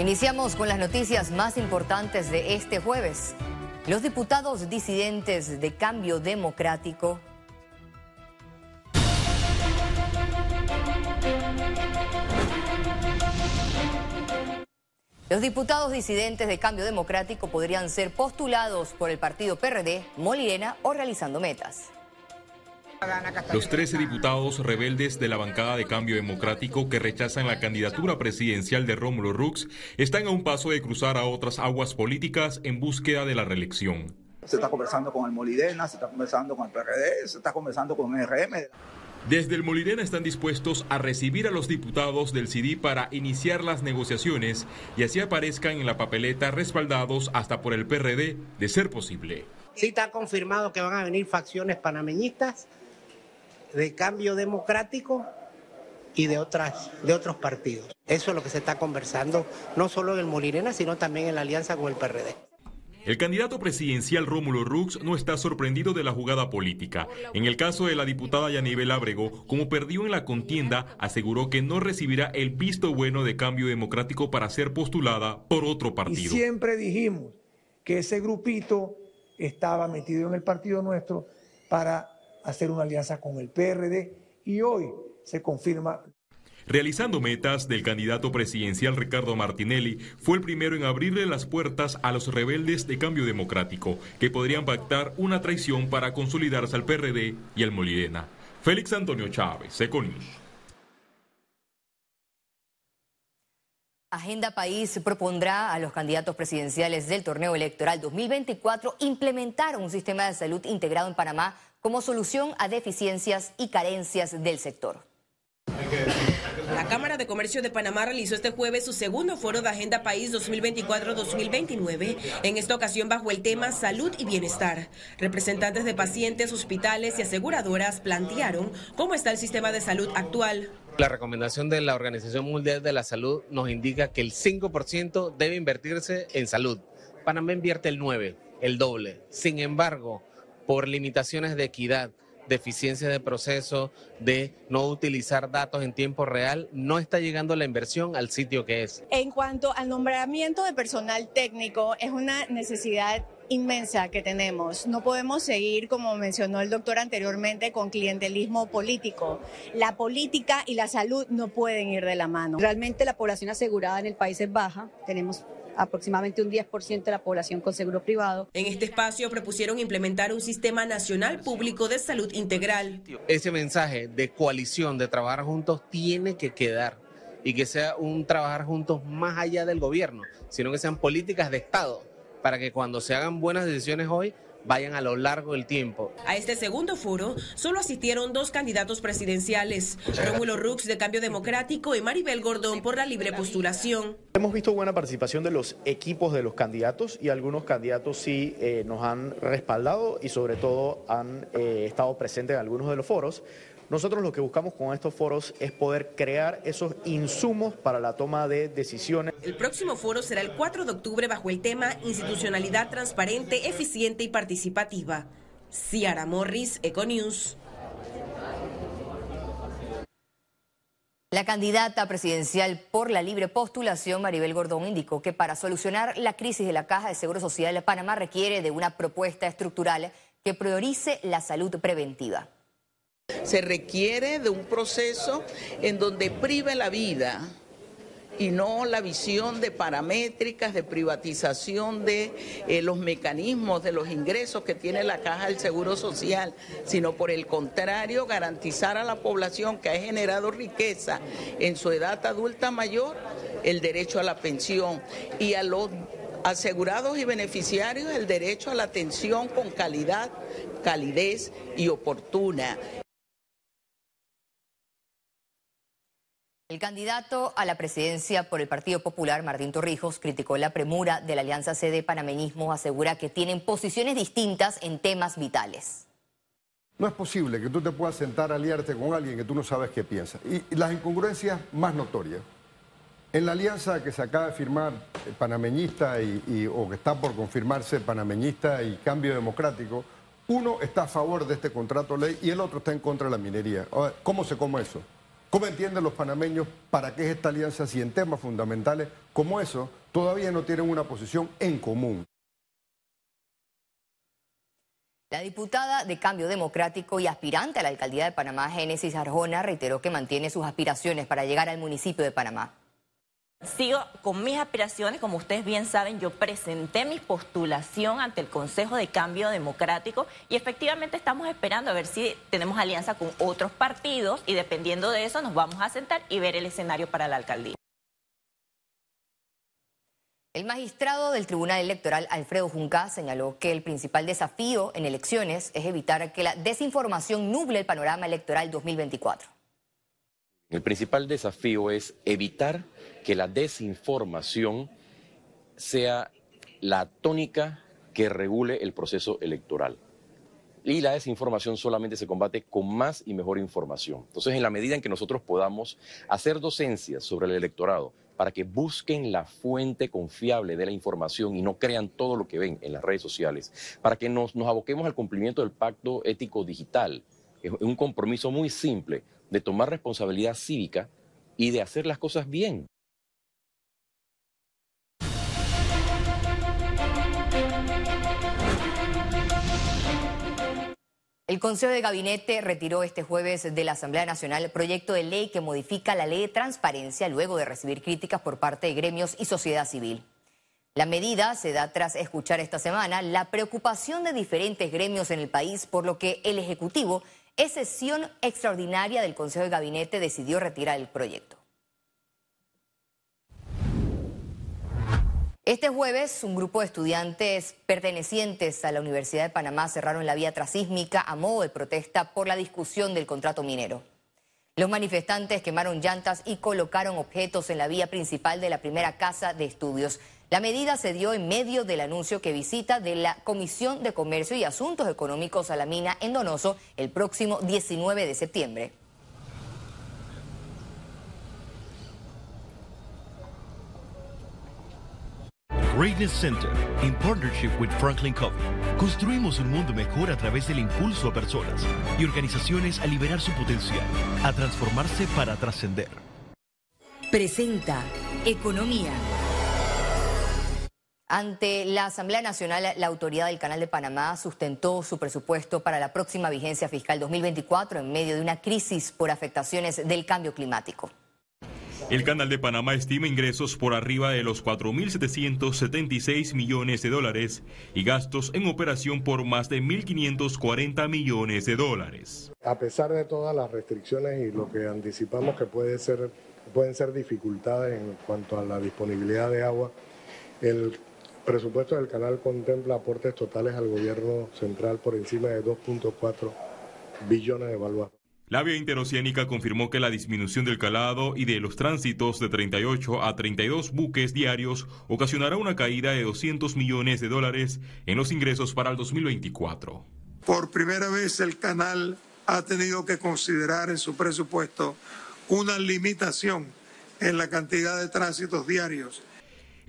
Iniciamos con las noticias más importantes de este jueves. Los diputados disidentes de Cambio Democrático Los diputados disidentes de Cambio Democrático podrían ser postulados por el partido PRD, Molirena o realizando metas. Los 13 diputados rebeldes de la bancada de Cambio Democrático que rechazan la candidatura presidencial de Rómulo Rux están a un paso de cruzar a otras aguas políticas en búsqueda de la reelección. Se está conversando con el Molirena, se está conversando con el PRD, se está conversando con el RM. Desde el Molirena están dispuestos a recibir a los diputados del CD para iniciar las negociaciones y así aparezcan en la papeleta respaldados hasta por el PRD, de ser posible. Sí está confirmado que van a venir facciones panameñistas de cambio democrático y de, otras, de otros partidos. Eso es lo que se está conversando, no solo en el Molirena, sino también en la alianza con el PRD. El candidato presidencial Rómulo Rux no está sorprendido de la jugada política. En el caso de la diputada Yanibel Ábrego, como perdió en la contienda, aseguró que no recibirá el visto bueno de cambio democrático para ser postulada por otro partido. Y siempre dijimos que ese grupito estaba metido en el partido nuestro para hacer una alianza con el PRD y hoy se confirma Realizando metas del candidato presidencial Ricardo Martinelli, fue el primero en abrirle las puertas a los rebeldes de cambio democrático, que podrían pactar una traición para consolidarse al PRD y al Molirena. Félix Antonio Chávez, Econius. Agenda País propondrá a los candidatos presidenciales del torneo electoral 2024 implementar un sistema de salud integrado en Panamá como solución a deficiencias y carencias del sector. La Cámara de Comercio de Panamá realizó este jueves su segundo foro de Agenda País 2024-2029, en esta ocasión bajo el tema Salud y Bienestar. Representantes de pacientes, hospitales y aseguradoras plantearon cómo está el sistema de salud actual. La recomendación de la Organización Mundial de la Salud nos indica que el 5% debe invertirse en salud. Panamá invierte el 9%, el doble. Sin embargo, por limitaciones de equidad, deficiencia de proceso, de no utilizar datos en tiempo real, no está llegando la inversión al sitio que es. En cuanto al nombramiento de personal técnico, es una necesidad inmensa que tenemos. No podemos seguir, como mencionó el doctor anteriormente, con clientelismo político. La política y la salud no pueden ir de la mano. Realmente la población asegurada en el país es baja. Tenemos aproximadamente un 10% de la población con seguro privado. En este espacio propusieron implementar un sistema nacional público de salud integral. Ese mensaje de coalición, de trabajar juntos, tiene que quedar y que sea un trabajar juntos más allá del gobierno, sino que sean políticas de Estado para que cuando se hagan buenas decisiones hoy, vayan a lo largo del tiempo. A este segundo foro solo asistieron dos candidatos presidenciales, Rómulo Rux de Cambio Democrático y Maribel Gordón por la libre postulación. Hemos visto buena participación de los equipos de los candidatos y algunos candidatos sí eh, nos han respaldado y sobre todo han eh, estado presentes en algunos de los foros. Nosotros lo que buscamos con estos foros es poder crear esos insumos para la toma de decisiones. El próximo foro será el 4 de octubre bajo el tema Institucionalidad transparente, eficiente y participativa. Ciara Morris, Econews. La candidata presidencial por la libre postulación, Maribel Gordón, indicó que para solucionar la crisis de la Caja de Seguro Social, de Panamá requiere de una propuesta estructural que priorice la salud preventiva. Se requiere de un proceso en donde prive la vida y no la visión de paramétricas, de privatización de eh, los mecanismos, de los ingresos que tiene la Caja del Seguro Social, sino por el contrario, garantizar a la población que ha generado riqueza en su edad adulta mayor el derecho a la pensión y a los asegurados y beneficiarios el derecho a la atención con calidad, calidez y oportuna. El candidato a la presidencia por el Partido Popular, Martín Torrijos, criticó la premura de la Alianza CD Panameñismo, asegura que tienen posiciones distintas en temas vitales. No es posible que tú te puedas sentar a aliarte con alguien que tú no sabes qué piensa. Y, las incongruencias más notorias. En la alianza que se acaba de firmar eh, panameñista y, o que está por confirmarse panameñista y cambio democrático, uno está a favor de este contrato ley y el otro está en contra de la minería. ¿Cómo se come eso? ¿Cómo entienden los panameños para qué es esta alianza si en temas fundamentales como eso todavía no tienen una posición en común? La diputada de Cambio Democrático y aspirante a la alcaldía de Panamá, Génesis Arjona, reiteró que mantiene sus aspiraciones para llegar al municipio de Panamá. Sigo con mis aspiraciones, como ustedes bien saben, yo presenté mi postulación ante el Consejo de Cambio Democrático y efectivamente estamos esperando a ver si tenemos alianza con otros partidos y dependiendo de eso nos vamos a sentar y ver el escenario para la alcaldía. El magistrado del Tribunal Electoral, Alfredo Junca, señaló que el principal desafío en elecciones es evitar que la desinformación nuble el panorama electoral 2024. El principal desafío es evitar que la desinformación sea la tónica que regule el proceso electoral. Y la desinformación solamente se combate con más y mejor información. Entonces, en la medida en que nosotros podamos hacer docencia sobre el electorado, para que busquen la fuente confiable de la información y no crean todo lo que ven en las redes sociales, para que nos, aboquemos al cumplimiento del pacto ético digital. Es un compromiso muy simple de tomar responsabilidad cívica y de hacer las cosas bien. El Consejo de Gabinete retiró este jueves de la Asamblea Nacional el proyecto de ley que modifica la ley de transparencia luego de recibir críticas por parte de gremios y sociedad civil. La medida se da tras escuchar esta semana la preocupación de diferentes gremios en el país, por lo que el Ejecutivo, en sesión extraordinaria del Consejo de Gabinete, decidió retirar el proyecto. Este jueves, un grupo de estudiantes pertenecientes a la Universidad de Panamá cerraron la vía trasísmica a modo de protesta por la discusión del contrato minero. Los manifestantes quemaron llantas y colocaron objetos en la vía principal de la primera casa de estudios. La medida se dio en medio del anuncio que visita de la Comisión de Comercio y Asuntos Económicos a la mina en Donoso el próximo 19 de septiembre. Greatness Center, in partnership with Franklin Covey, construimos un mundo mejor a través del impulso a personas y organizaciones a liberar su potencial, a transformarse para trascender. Presenta Economía. Ante la Asamblea Nacional, la autoridad del Canal de Panamá sustentó su presupuesto para la próxima vigencia fiscal 2024 en medio de una crisis por afectaciones del cambio climático. El Canal de Panamá estima ingresos por arriba de los 4.776 millones de dólares y gastos en operación por más de 1.540 millones de dólares. A pesar de todas las restricciones y lo que anticipamos que puede ser, pueden ser dificultades en cuanto a la disponibilidad de agua, el presupuesto del canal contempla aportes totales al gobierno central por encima de 2.4 billones de balboas. La vía interoceánica confirmó que la disminución del calado y de los tránsitos de 38 a 32 buques diarios ocasionará una caída de 200 millones de dólares en los ingresos para el 2024. Por primera vez el canal ha tenido que considerar en su presupuesto una limitación en la cantidad de tránsitos diarios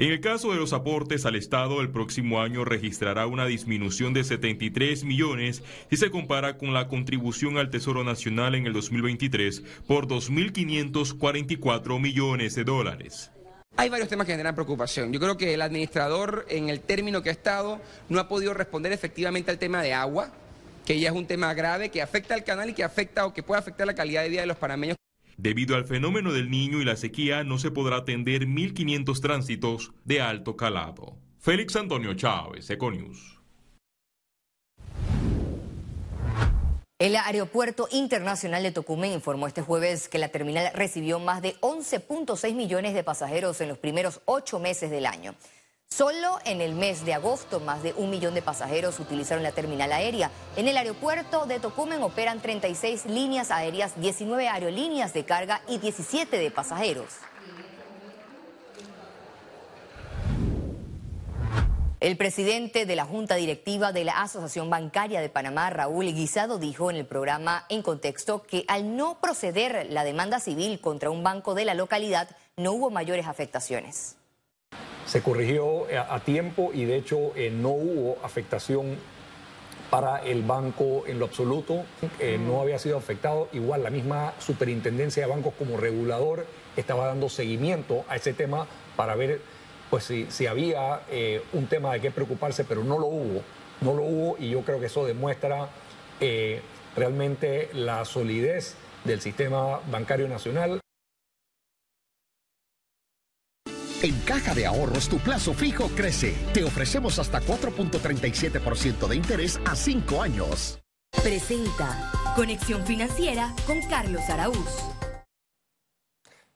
en el caso de los aportes al Estado, el próximo año registrará una disminución de 73 millones si se compara con la contribución al Tesoro Nacional en el 2023 por 2.544 millones de dólares. Hay varios temas que generan preocupación. Yo creo que el administrador, en el término que ha estado, no ha podido responder efectivamente al tema de agua, que ya es un tema grave que afecta al canal y que afecta o que puede afectar la calidad de vida de los panameños. Debido al fenómeno del niño y la sequía, no se podrá atender 1.500 tránsitos de alto calado. Félix Antonio Chávez, Econius. El Aeropuerto Internacional de Tocumen informó este jueves que la terminal recibió más de 11.6 millones de pasajeros en los primeros ocho meses del año. Solo en el mes de agosto, más de un millón de pasajeros utilizaron la terminal aérea. En el aeropuerto de Tocumen operan 36 líneas aéreas, 19 aerolíneas de carga y 17 de pasajeros. El presidente de la Junta Directiva de la Asociación Bancaria de Panamá, Raúl Guisado, dijo en el programa En Contexto que al no proceder la demanda civil contra un banco de la localidad, no hubo mayores afectaciones se corrigió eh, a tiempo y de hecho eh, no hubo afectación para el banco en lo absoluto, eh, no había sido afectado. Igual la misma superintendencia de bancos como regulador estaba dando seguimiento a ese tema para ver pues, si, había eh, un tema de qué preocuparse, pero no lo hubo. No lo hubo y yo creo que eso demuestra eh, realmente la solidez del sistema bancario nacional. En Caja de Ahorros tu plazo fijo crece. Te ofrecemos hasta 4.37% de interés a 5 años. Presenta Conexión Financiera con Carlos Araúz.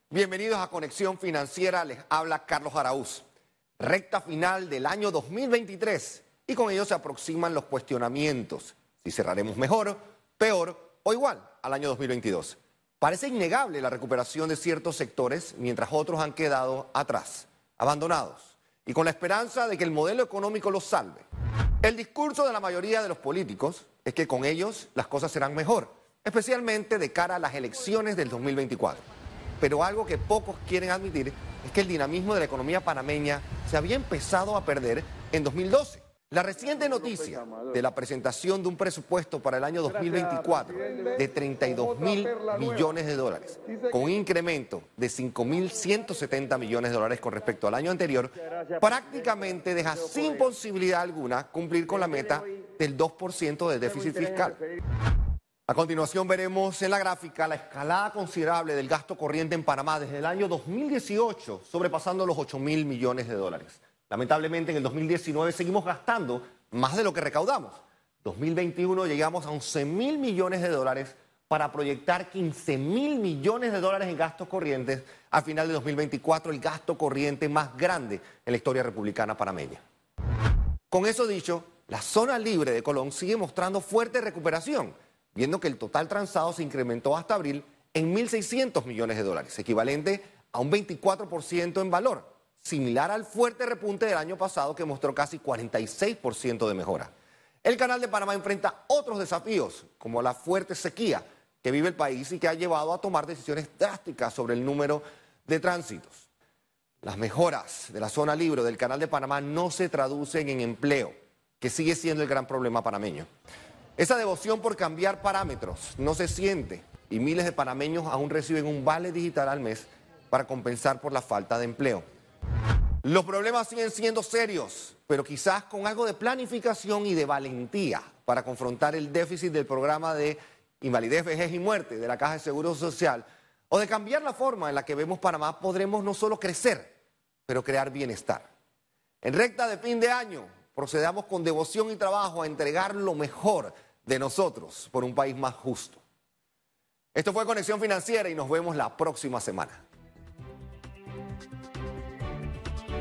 Bienvenidos a Conexión Financiera, les habla Carlos Araúz. Recta final del año 2023 y con ello se aproximan los cuestionamientos. Si cerraremos mejor, peor o igual al año 2022. Parece innegable la recuperación de ciertos sectores mientras otros han quedado atrás, abandonados, y con la esperanza de que el modelo económico los salve. El discurso de la mayoría de los políticos es que con ellos las cosas serán mejor, especialmente de cara a las elecciones del 2024. Pero algo que pocos quieren admitir es que el dinamismo de la economía panameña se había empezado a perder en 2012 la reciente noticia de la presentación de un presupuesto para el año 2024 de 32 mil millones de dólares, con un incremento de 5 mil 170 millones de dólares con respecto al año anterior, prácticamente deja sin posibilidad alguna cumplir con la meta del 2% de déficit fiscal. A continuación veremos en la gráfica la escalada considerable del gasto corriente en Panamá desde el año 2018, sobrepasando los 8 mil millones de dólares. Lamentablemente en el 2019 seguimos gastando más de lo que recaudamos. 2021 llegamos a 11 mil millones de dólares para proyectar 15 mil millones de dólares en gastos corrientes al final de 2024, el gasto corriente más grande en la historia republicana panameña. Con eso dicho, la zona libre de Colón sigue mostrando fuerte recuperación, viendo que el total transado se incrementó hasta abril en 1.600 millones de dólares, equivalente a un 24% en valor similar al fuerte repunte del año pasado que mostró casi 46% de mejora. El Canal de Panamá enfrenta otros desafíos, como la fuerte sequía que vive el país y que ha llevado a tomar decisiones drásticas sobre el número de tránsitos. Las mejoras de la zona libre del Canal de Panamá no se traducen en empleo, que sigue siendo el gran problema panameño. Esa devoción por cambiar parámetros no se siente y miles de panameños aún reciben un vale digital al mes para compensar por la falta de empleo. Los problemas siguen siendo serios, pero quizás con algo de planificación y de valentía para confrontar el déficit del programa de invalidez, vejez y muerte de la Caja de Seguro Social o de cambiar la forma en la que vemos Panamá, podremos no solo crecer, pero crear bienestar. En recta de fin de año, procedamos con devoción y trabajo a entregar lo mejor de nosotros por un país más justo. Esto fue Conexión Financiera y nos vemos la próxima semana.